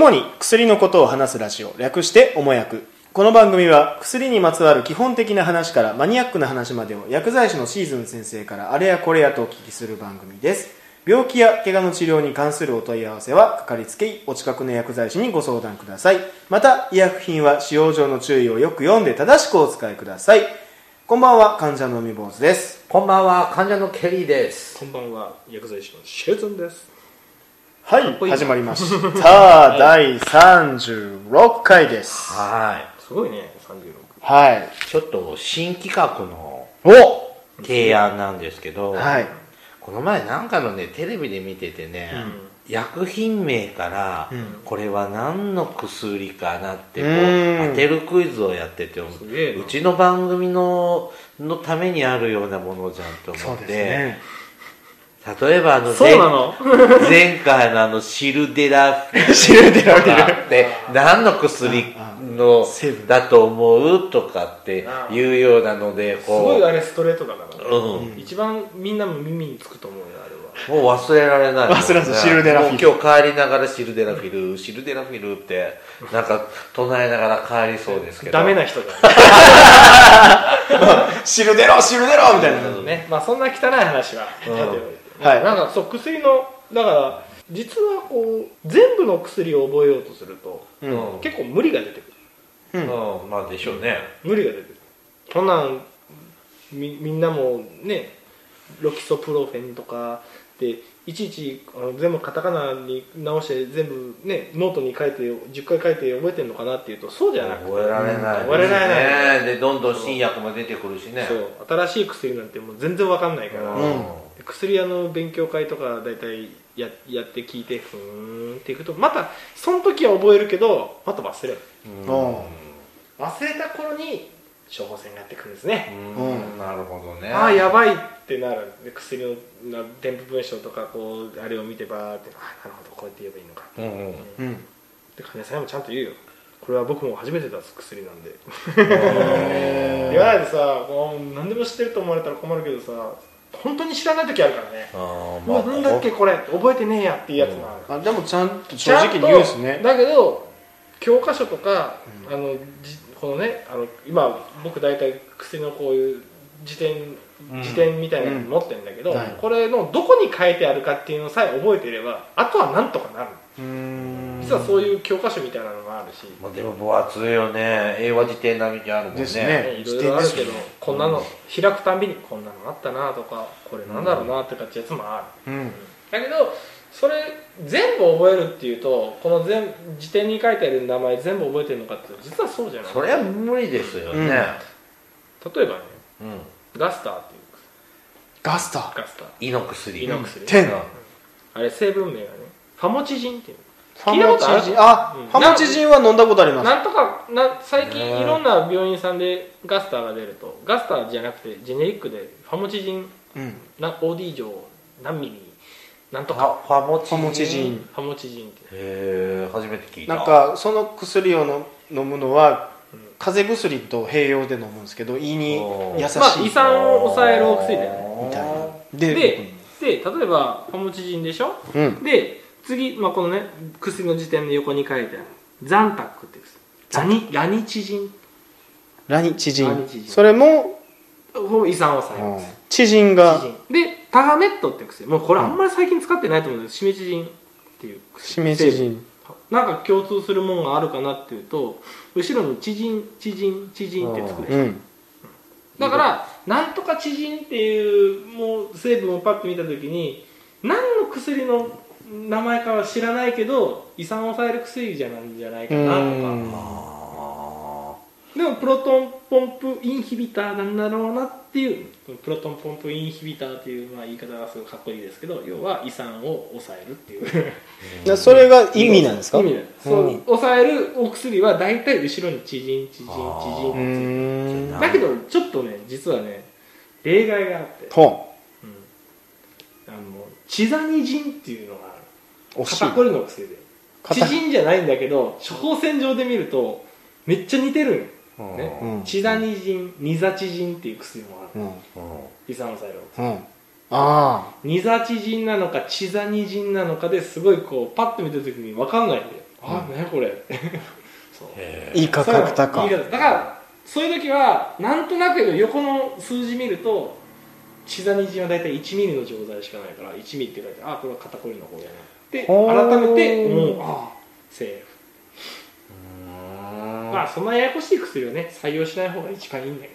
主に薬のことを話すラジオ略しておもやく。この番組は薬にまつわる基本的な話からマニアックな話までを薬剤師のシーズン先生からあれやこれやとお聞きする番組です。病気や怪我の治療に関するお問い合わせはかかりつけ医お近くの薬剤師にご相談ください。また医薬品は使用上の注意をよく読んで正しくお使いください。こんばんは患者の海坊主です。こんばんは、患者のケリーです。こんばんは薬剤師のシェズンですはいこいい。始まりました 第36回です。はすごいね36はい。い。ちょっと新企画のお！提案なんですけど、はい。この前なんかのね、テレビで見ててね、薬品名から、ん。これは何の薬かなってこううん。当てるクイズをやってて、すげえな。うちの番組ののためにあるようなものじゃんとそうです思って、ね例えばあのそうなの？前回のあのシルデラフィルシルデラフィル。って何の薬のだと思う？とかっていうようなのですごいこあれストレートだから、う、うん、一番みんなも耳につくと思うよあれは。もう忘れられないね、忘れられないシルデラフィル。今日帰りながらシルデラフィルシルデラフィルってなんか唱えながら帰りそうですけど。ダメな人だ シルデロシルデロみたいなよね。まあそんな汚い話はさておいてはい。なんかそう薬のだから実はこう全部の薬を覚えようとすると、うん。結構無理が出てくる。うん、まあでしょうね。無理が出てくる。こんなんみみんなもねロキソプロフェンとかでいちいちあの全部カタカナに直して全部ねノートに書いて10回書いて覚えてるのかなっていうとそうじゃなくて。覚えられない。覚えられない。ねでどんどん新薬も出てくるしね。そう。新しい薬なんてもう全然わかんないから、うん。で薬屋の勉強会とか大体ややって聞いてふーんっていくとまたその時は覚えるけどまた忘れる。お忘れた頃に処方箋がやってくるんですね、うん。なるほどね。ああやばいってなる。で薬のな添付文章とかこうあれを見てばーってあなるほどこうやって言えばいいのか。うんうん。うん。で患者さんにもちゃんと言うよ。これは僕も初めて出す薬なんで。言わないでさもう何でも知ってると思われたら困るけどさ本当に知らない時あるからね。あーうわなんだっけこれ覚えてねえやっていうやつもある。あでもちゃんと正直に言うんですね。だけど教科書とか、あのじこのねあの今僕大体薬のこういう辞典辞典みたいなの持ってるんだけど、うん。はい。これのどこに書いてあるかっていうのさえ覚えていればあとはなんとかなる。うーん実はそういう教科書みたいなのがあるし、まあでも分厚いよね。英和辞典並みにあるもんね。ですね。ねいろいろあるけど、ね。こんなの開くたんびにこんなのあったなとかこれなんだろうなってかってやつもある、うん。だけどそれ全部覚えるっていうとこの全辞典に書いてある名前全部覚えてるのかっていうと実はそうじゃない。それは無理ですよね。例えばねうん。ガスターっていう。ガスタガスター。胃の薬胃の薬、テン。あれ成分名がねファモチジンっていうファ聞いたことある？モチジンあうん。ファモチジンは飲んだことあります。なんとかな最近ねいろんな病院さんでガスターが出るとガスターじゃなくてジェネリックでファモチジンうんな OD 錠何ミリなんとフか。ァファモチファモチジンファモチジンって。へえ初めて聞いた。なんかその薬をの飲むのはうん。風邪薬と併用で飲むんですけど胃に優しい。まあ胃酸を抑えるお薬だよねみたいな。ででで例えばファモチジンでしょ？うん。で次、まあ、このね薬の辞典の横に書いてある。ザンタックってラニラニチジン。ラニチジン。それもを胃酸を抑えうんますチジンがでタガメットって薬。もうこれあんまり最近使ってないと思うんです。シメチジンっていう薬。シメチジン。なんか共通するものがあるかなっていうと後ろにチジンチジンチジンってつくでしょうん。だからなんとか知人っていうもう成分をパッと見た時に何の薬の名前かは知らないけど胃酸を抑える薬じゃなんじゃないかなとか。でもプロトンポンプインヒビターなんだろうなっていうプロトンポンプインヒビターっていう、まあ、言い方がすごいかっこいいですけど要は胃酸を抑えるっていう。でそれが意味なんですか？意味なんです、そううん。抑えるお薬は大体後ろに知人知人知人うってだけどちょっとね実はね例外があって。ほあのチザニジンっていうのが肩こりの薬で。肩。チジンじゃないんだけど処方箋上で見るとめっちゃ似てるんよ、ーね。うん。チザニジンニザチジンっていう薬もある。うん。うん。胃酸抑えるうん。あニザチジンなのかチザニジンなのかですごいこうパッと見た時に分かんないんだよ。あ何これ。そう。へいい価格高。そういうの言い方だからそういう時はなんとなく横の数字見るとチザニジンは大体1ミリの錠剤しかないから1ミリって書いてあこれは肩こりの方やなでほー。改めてもうああセーフ。うん。まあそんなややこしい薬をね採用しない方が一番いいんだ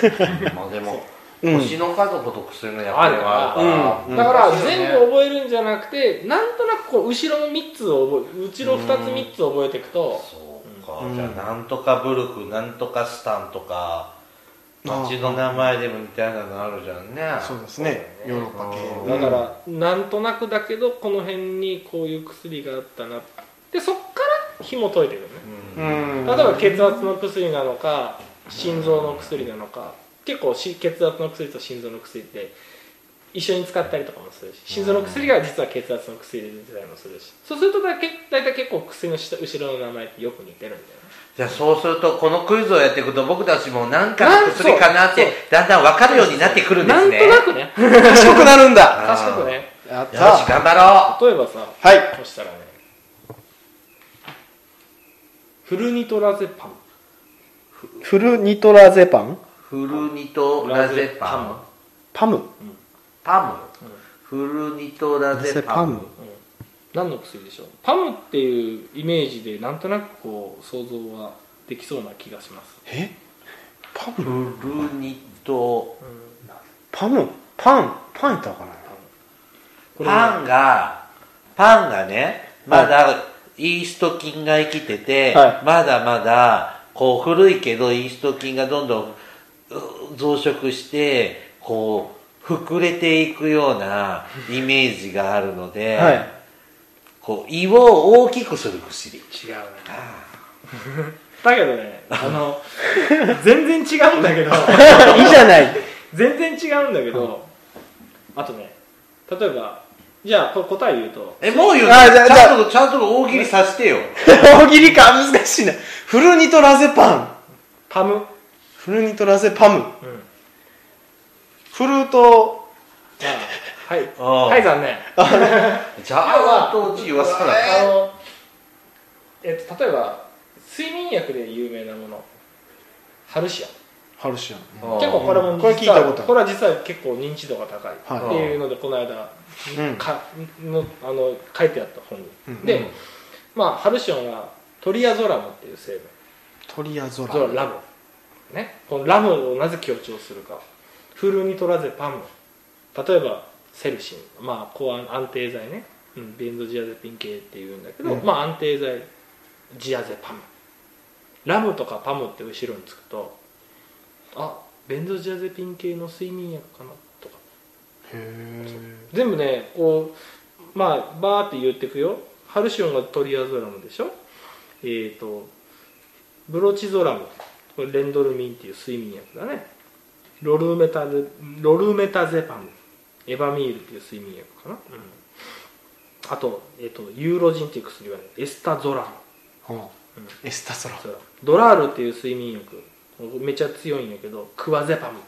けどね。まあでもう。ん。星の家族と薬の役割はあるから、うん。だから全部覚えるんじゃなくてなんとなくこう後ろの3つを覚え後ろ2つ3つ覚えていくとそうか、うん。じゃあなんとかブルクなんとかスタンとか町の名前でもみたいなのあるじゃんね。そうですね。ヨーロッパ系だからなんとなくだけどこの辺にこういう薬があったな。でそっから紐解いていくのね。うん。うん例えば血圧の薬なのか心臓の薬なのか。結構し血圧の薬と心臓の薬って一緒に使ったりとかもするし。心臓の薬が実は血圧の薬で出てたりもするし。そうするとだけ大体結構薬の下後ろの名前ってよく似てるんだよねじゃあそうするとこのクイズをやっていくと僕たちも何かの薬かなってだんだん分かるようになってくるんですね。なんとなくね。賢くなるんだ。賢くね。やっよした頑張ろ例えばさはい。そしたらね。フルニトラゼパン。フルニトラゼパン？うフルニトラゼパン。パム。パム、フルニトラゼパム？何の薬でしょう？パムっていうイメージでなんとなくこう想像はできそうな気がします、え？パム？フルニトパム？パン？パンやったかな？これねパンがパンがねまだイースト菌が生きてて、はい。まだまだこう古いけどイースト菌がどんどんう増殖してこう膨れていくようなイメージがあるので、はいこう胃を大きくする薬。違うねだけどねあの全然違うんだけど。いいじゃない。全然違うんだけどあとね例えばじゃあ答え言うと。えもう言うの？あじゃあちゃんとちゃんと大喜利させてよ。大喜利か難しいな。フルニトラゼパン。パム、うん、フルニトラゼパム。フルート。まあはい。はい残念。じゃあとうち言わさなあの、えっと、例えば睡眠薬で有名なもの。ハルシア。ンハルシア。ンあ結構これもこれ聞いたことある。これは実は結構認知度が高い。はい。っていうのでこの間うん。かのあの書いてあった本に、うん。で、まあハルシオンはトリアゾラムっていう成分。トリアゾラゾララム。ね。このラムをなぜ強調するかフルニトラゼパム。例えばセルシン。まあ抗安安定剤ね、うん、ベンゾジアゼピン系っていうんだけど、うん。まあ安定剤。ジアゼパム。ラムとかパムって後ろにつくとあベンゾジアゼピン系の睡眠薬かな？とか。へえ全部ねこうまあバーって言っていくよ。ハルシオンがトリアゾラムでしょ？えっ、とブロチゾラム。これレンドルミンっていう睡眠薬だね。ロルメタゼロルメタゼパムエバミールっていう睡眠薬かな、あと,、えー、とユーロジンっていう薬は、ね、エスタゾラムエスタソラそう。ドラールっていう睡眠薬。めっちゃ強いんやけどクワゼパム。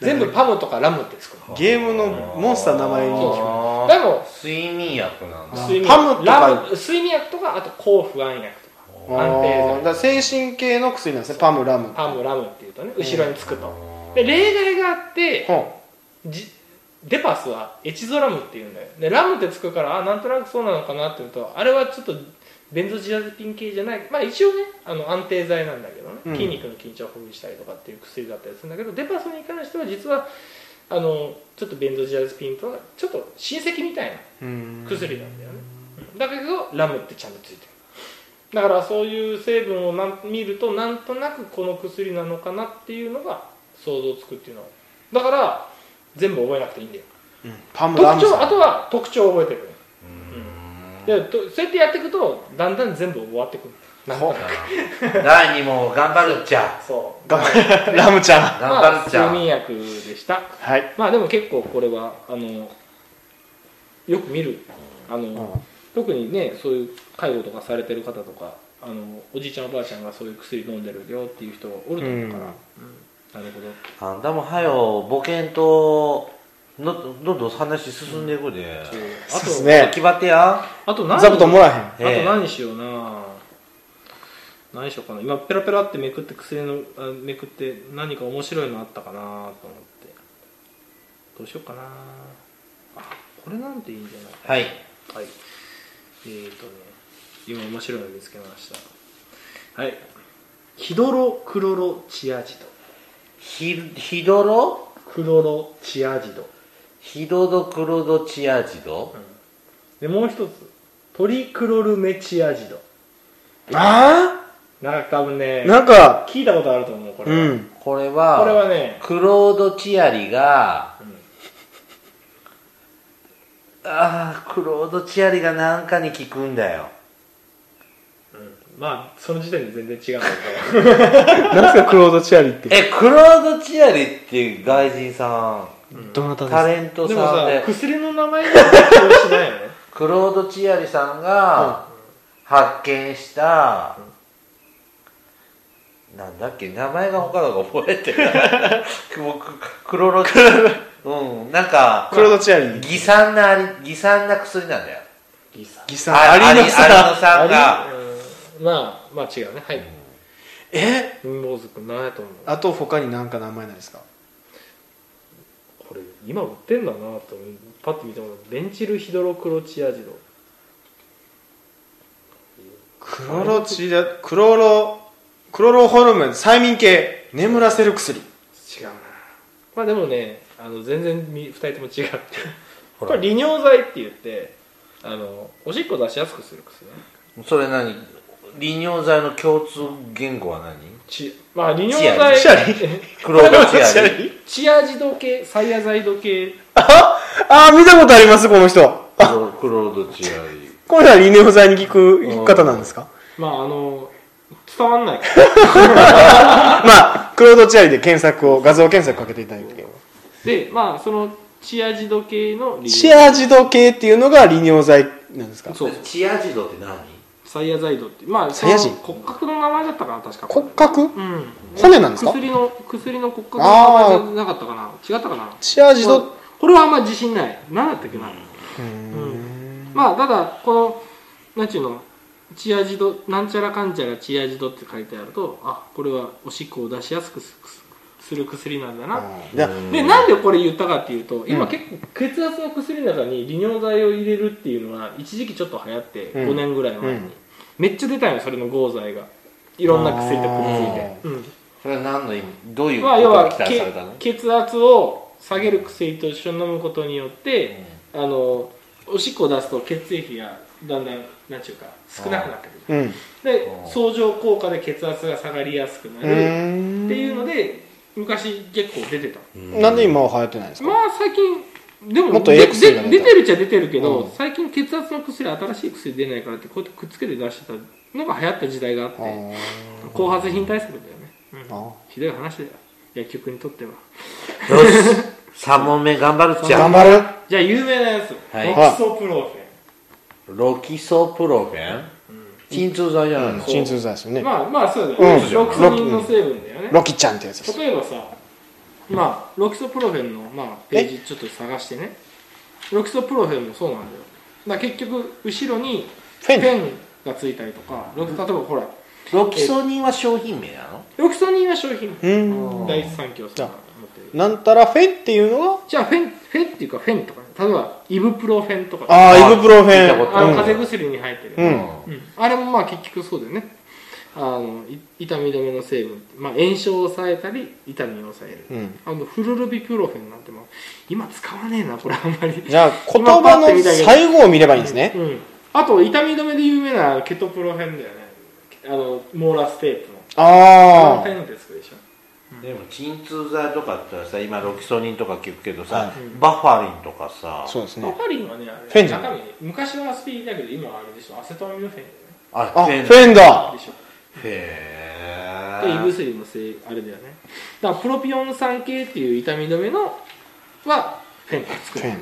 全部パムとかラムってつくのゲームのモンスターの名前にでも睡眠薬なんだ。睡眠パム睡眠薬とかあと抗不安薬とか。安定だ精神系の薬なんですね。パムラム。パムラムっていうとね後ろにつくと。で例外があってほじデパスはエチゾラムっていうんだよ。でラムってつくからあなんとなくそうなのかなって言うとあれはちょっとベンゾジアゼピン系じゃない。まあ一応ねあの安定剤なんだけどね、うん。筋肉の緊張をほぐしたりとかっていう薬だったりするんだけどデパスに関しては実はあのちょっとベンゾジアゼピンとはちょっと親戚みたいな薬なんだよね、うん。だけどラムってちゃんとついてる。だからそういう成分をなん見るとなんとなくこの薬なのかなっていうのが想像つくっていうのだから全部覚えなくていいんだよ。うん。パム特徴あとは特徴を覚えてくる。でとそうやってやっていくとだんだん全部終わってくる。なんとなく第2問頑張るっちゃ。そう。頑張れ ラムちゃん。頑張るっちゃまあ睡眠薬でした。はい。まあでも結構これはあのよく見る。あの、うん。特にねそういう介護とかされてる方とかあのおじいちゃんおばあちゃんがそういう薬飲んでるよっていう人おると思うから、うんなるほど。あんたもはよ保険とのどんどん話進んでいくで、そう。そうっすあと、ね決まってや。あと何座布団もらへん。ええ。あと何しような。何でしょうかな。今ペラペラってめくって薬のあめくって何か面白いのあったかなと思って。どうしようかな。あこれなんていいんじゃない？はい。はい。えーとね今面白いの見つけました。はい。ヒドロクロロチアジドヒヒドロクロロチアジドヒドドクロドチアジド、でもう一つ。トリクロルメチアジドあなんか多分ねあなんか聞いたことあると思うこれは、うん。これはこれはねクロード・チアリが、ああクロード・チアリが何かに効くんだよまあその時点で全然違うんだけど。なんすかクロード・チアリって。えクロード・チアリって外人さどなたですんタレントで。もささんで薬の名前が発表しないよね。クロード・チアリさんが発見した、なんだっけ名前が他のが覚えてる 僕クロロチ うんなんかクロード・チアリ。偽善なあり偽善な薬なんだよ。ギサギさん。あアリのアリノささんがうんまあまあ違うね。はい。え？文房ズ君何やと思う。あと他に何か名前ないですか？これ今売ってんだなとパッと見てもベンチルヒドロクロチアジドクロロチアクロロクロロホルモン催眠系。眠らせる薬。違うな。まあでもねあの全然2人とも違ってほら。これ利尿剤って言ってあのおしっこ出しやすくする薬ね。それ何？利尿剤の共通言語は何？ちまあ利尿剤チアリ？クロードチアリ？チアジド系サイアザイド系。ああ見たことありますこの人。クロクロードチアリ。これは利尿剤に効く方なんですか？まああの伝わんない。まあクロード・チアリで検索を画像検索かけていただいて。でまあそのチアジド系の利チアジド系っていうのが利尿剤なんですか？そう。チアジドって何？サイアザイドってまあそサイアジの骨格の名前だったかな確か。骨格？うん。骨なんですか？薬の薬の骨格の名前じゃなかったかな。違ったかな？チアジドこれはあんま自信ない。何だったっけな。うん。まあただこのなんちゅうの？チアジドなんちゃらかんちゃらチアジドって書いてあるとあこれはおしっこを出しやすくすする薬なんだな。でなんでこれ言ったかっていうと今結構血圧の薬の中に利尿剤を入れるっていうのは一時期ちょっと流行ってうん。5年ぐらい前に、うんめっちゃ出たよそれの合剤が。いろんな薬とくっついて、うん。それは何の意味？どういうこまあ、要はとが期待されたの？け血圧を下げる薬と一緒に飲むことによって、あのおしっこを出すと血液がだんだんなんちゅうか少なくなってくる。うん。でうん相乗効果で血圧が下がりやすくなうるっていうので昔結構出てた。なんで今は流行ってないんですか？まあ最近でももっと出てるっちゃ出てるけど、うん。最近血圧の薬新しい薬出ないからってこうやってくっつけて出してたのが流行った時代があって後発品対策だよね、うん。あひどい話だよ。薬局にとっては。よし。3問目頑張るっちゃ。頑張る。じゃあ有名なやつ、はい。ロキソプロフェロキソプロフェン？鎮痛剤じゃない。の、鎮痛剤ですよね。ンまあまあそうだよ、うん。ロキソニンの成分だよね、ロキちゃんってやつです。例えばさまあロキソプロフェンの、まあ、ページちょっと探してね。ロキソプロフェンもそうなんだよ。だ結局後ろにフェン？ペンがついたりとかロキ例えばほらロキソニンは商品名なの？ロキソニンは商品うーん。第一三共さんが持ってる。なんたらフェンっていうのが？じゃあフェンフェンっていうかフェンとかね例えばイブプロフェンとか。ああイブプロフェン。あのうん風邪薬に入ってる、うん。うん。あれもまあ結局そうだよね。あのい痛み止めの成分、まあ、炎症を抑えたり痛みを抑える、うん。あのフルルビプロフェンなんてもう今使わねえなこれあんまり。じゃあ言葉の最後を見ればいいんですね。うん、あと痛み止めで有名なケトプロフェンだよね。あのモーラステープの。あのあフェンですでしょでも鎮痛剤とかってさ今ロキソニンとか聞くけどさ、はい。バファリンとかさあそうですね。バファリンはねあれフェンじゃない中身昔はアスピリンだけど今はあれでしょ。アセトアミノフェン。ああフフェン。ェンだ。でしょ。へで胃え薬のせいあれだよね。だからプロピオン酸系っていう痛み止めのはフェンが作る。フェン。う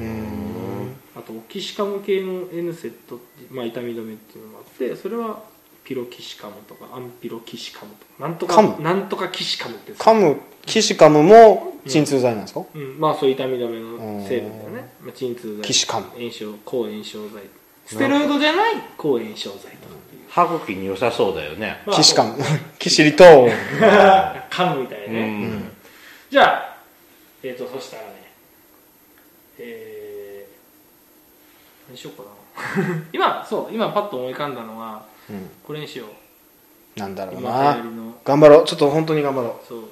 ーん。あとオキシカム系の N セットって、まあ、痛み止めっていうのがあってそれはピロキシカムとかアンピロキシカムとかなんとかカム？なんとかキシカムってやつカム？キシカムも鎮痛剤なんですか？うん、まあそういう痛み止めの成分だよね、まあ、鎮痛剤。キシカム。炎症抗炎症剤。ステロイドじゃない？抗炎症剤とかっていう。歯茎に良さそうだよね。まあキシカンキシリトー。ン 噛むみたいなね、うん。じゃあえっ、とそしたらねえー、何しようかな。今そう今パッと思い浮かんだのはうんこれにしよう。なんだろう今な頑張ろう。ちょっと本当に頑張ろう。そう。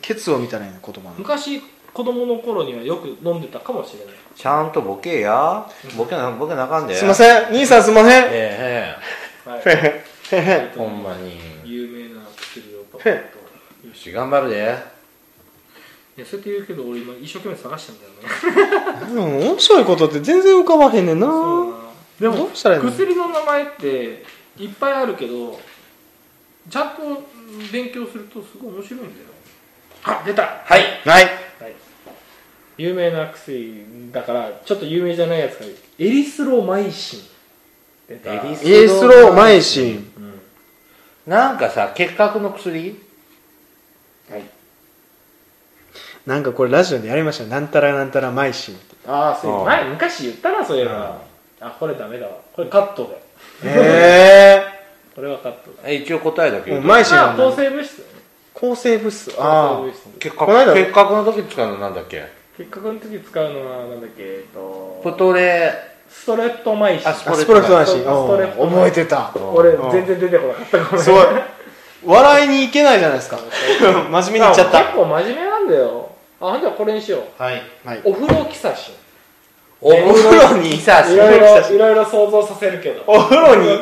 ケツを見たらいいの言葉の。昔子供の頃にはよく飲んでたかもしれない。ちゃんとボケや。ボケなボケなあかんで。すいません。兄さんすいません。えはい。へへへへえほんまに。有名な薬をパパッと。よし頑張るで。いやそうやって言うけど俺今一生懸命探したんだよね。面白いことって全然浮かばへんねんな。でもどうしたらいいの？薬の名前っていっぱいあるけどちゃんと勉強するとすごい面白いんだよ。あ出た、ははい。はい。い、有名な薬だからちょっと有名じゃないやつがエリスロマイシン。出た。エリスローマイシン。なんかさ結核の薬？はい。なんかこれラジオでやりましたよ。なんたらなんたらマイシンって。ああそううん。前昔言ったなそういえば。あこれダメだわ。これカットでへえこれはカットだ。え一応答えだけどうんマイシンはまあ抗生物質だよね。抗生物質。抗あ生物質。結この間核結核の時使うのなんだっけ？結核の時使うのはなんだっけ？えっとプトレ。ストレットマイシンああスポレットマイシンストレットうん覚えてた。俺うん全然出てこなかったごめん。すごい。笑いにいけないじゃないですか。真面目に言っちゃった。結構真面目なんだよ。あじゃこれにしよう。はい。はい。お風呂キサシお風呂にさンいろいろいろいろ想像させるけど。お風呂に？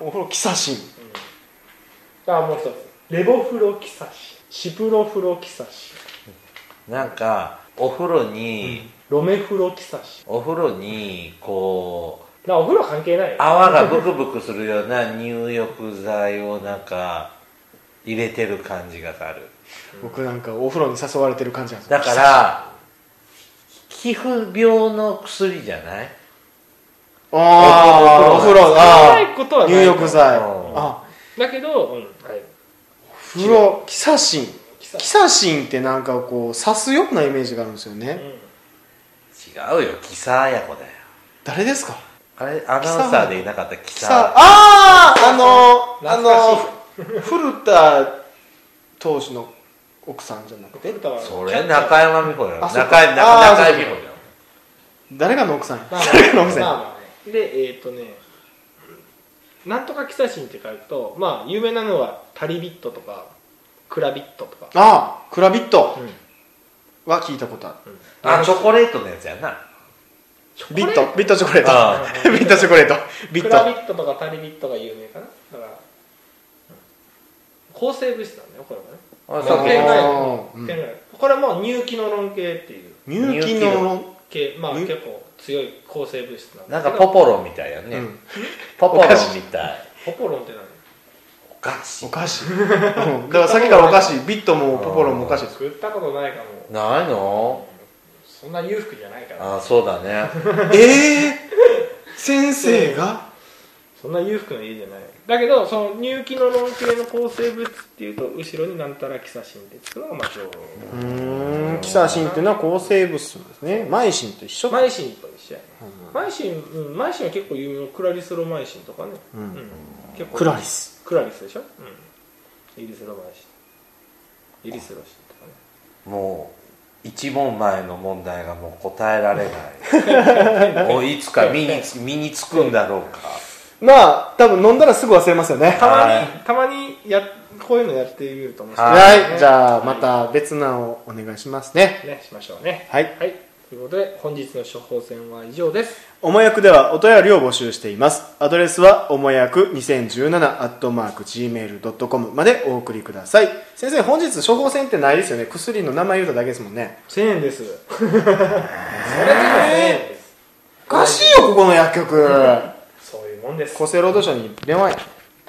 お風呂キサシンあもう一つレボフロキサシンシプロフロキサシなんかお風呂に、ンロメフロキサシンお風呂にこうだからお風呂関係ないよ。泡がブクブクするような入浴剤をなんか入れてる感じがある。僕なんかお風呂に誘われてる感じなんですだから皮膚病の薬じゃない？ああお風呂あないことはあない入浴剤。うんあ。だけど、うんはい、風呂キサシン。キサシン。ってなんかこう刺すようなイメージがあるんですよね。違うよキサーヤコだよ誰ですか？あれアナウンサーでいなかったキキササあああのあの古田投手の奥さんじゃなくて？それ中山美穂よあそっか。中井中あー中井美穂よ誰がの奥さん誰がの奥さんでえっ、とねなんとかキサシンって書くとまあ有名なのはタリビットとかクラビットとか、ああクラビットうんは聞いたことあるあチョコレートのやつやなビットビットチョコレートあビットチョコレートビックラビトットとかタリビットが有名かなだから、抗生物質なんだよこれはねあそう点がうん。これも入気の論系っていう。入気の系。まあ入結構強い抗生物質なんなんだけどかポポロンみたいやね、うん。ポポロンみたい。ポポロンって何？お菓子。お菓子。うん。だからさっきからお菓子。ビットもポポロンもお菓子。作ったことないかも。ないの？そんな裕福じゃないから。あそうだね。ええ先生が？そんな裕福な家じゃない。だけどその入気の論系の抗生物質っていうと後ろになんたらキサシンってつくのがまあ情報。うーんキサシンっていうのは抗生物質なんですね。マイシンと一緒。マイシンと一緒や。ねマイシン、うん、マイシンは結構有名なクラリスロマイシンとかね、うん。うん。結構。クラリス。クラリスでしょ、うん、イリスロマイシン。イリスロシンとかね。もう一問前の問題がもう答えられない。もういつか身につ身につくんだろうかまあ多分飲んだらすぐ忘れますよね。たまに、はい。たまにやこういうのやってみると面白いはいはいじゃあまた別なをお願いしますね。ねしましょうね。はい。はい。ということで本日の処方箋は以上です。おもやくではお便りを募集しています。アドレスはおもやく2017アットマーク Gmail.com までお送りください。先生本日処方箋ってないですよね。薬の名前言うただけですもんね。1000円です。それでも1000円ですおかしいよここの薬局もんです。厚生労働省に電話や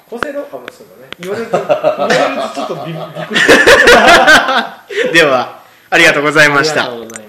厚生労あそうだね。言われると言われるとちょっとびびっくり ではありがとうございました。ありがとうございました